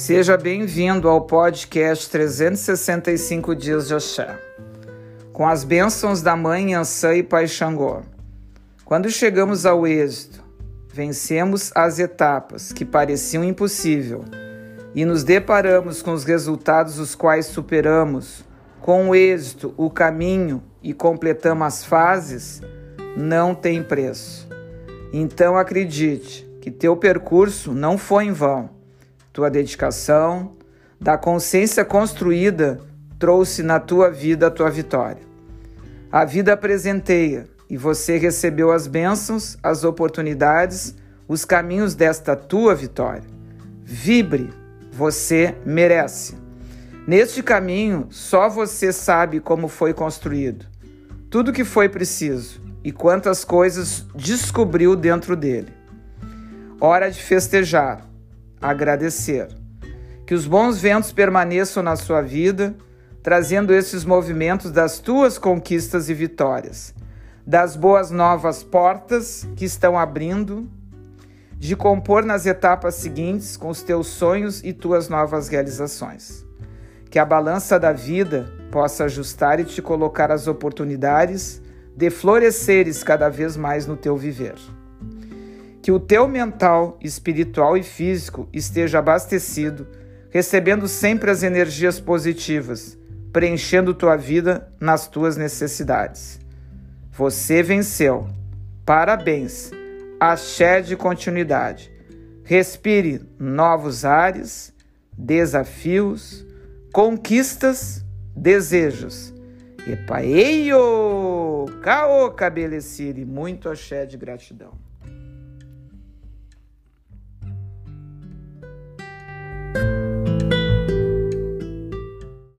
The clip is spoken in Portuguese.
Seja bem-vindo ao podcast 365 Dias de Axé, com as bênçãos da Mãe Ansã e Pai Xangô. Quando chegamos ao êxito, vencemos as etapas que pareciam impossível e nos deparamos com os resultados os quais superamos, com o êxito, o caminho e completamos as fases, não tem preço. Então acredite que teu percurso não foi em vão tua dedicação, da consciência construída, trouxe na tua vida a tua vitória. A vida presenteia e você recebeu as bênçãos, as oportunidades, os caminhos desta tua vitória. Vibre, você merece. Neste caminho, só você sabe como foi construído, tudo que foi preciso e quantas coisas descobriu dentro dele. Hora de festejar agradecer. Que os bons ventos permaneçam na sua vida, trazendo esses movimentos das tuas conquistas e vitórias, das boas novas portas que estão abrindo, de compor nas etapas seguintes com os teus sonhos e tuas novas realizações. Que a balança da vida possa ajustar e te colocar as oportunidades de floresceres cada vez mais no teu viver que o teu mental, espiritual e físico esteja abastecido, recebendo sempre as energias positivas, preenchendo tua vida nas tuas necessidades. Você venceu. Parabéns. Axé de continuidade. Respire novos ares, desafios, conquistas, desejos. Epaeio! Caô, cabelecire. Muito axé de gratidão.